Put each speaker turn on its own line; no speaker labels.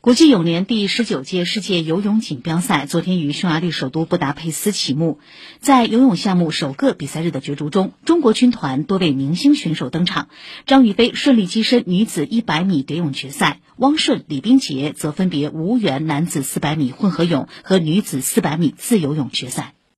国际泳联第十九届世界游泳锦标赛昨天于匈牙利首都布达佩斯启幕，在游泳项目首个比赛日的角逐中，中国军团多位明星选手登场，张雨霏顺利跻身女子100米蝶泳决赛，汪顺、李冰洁则分别无缘男子400米混合泳和女子400米自由泳决赛。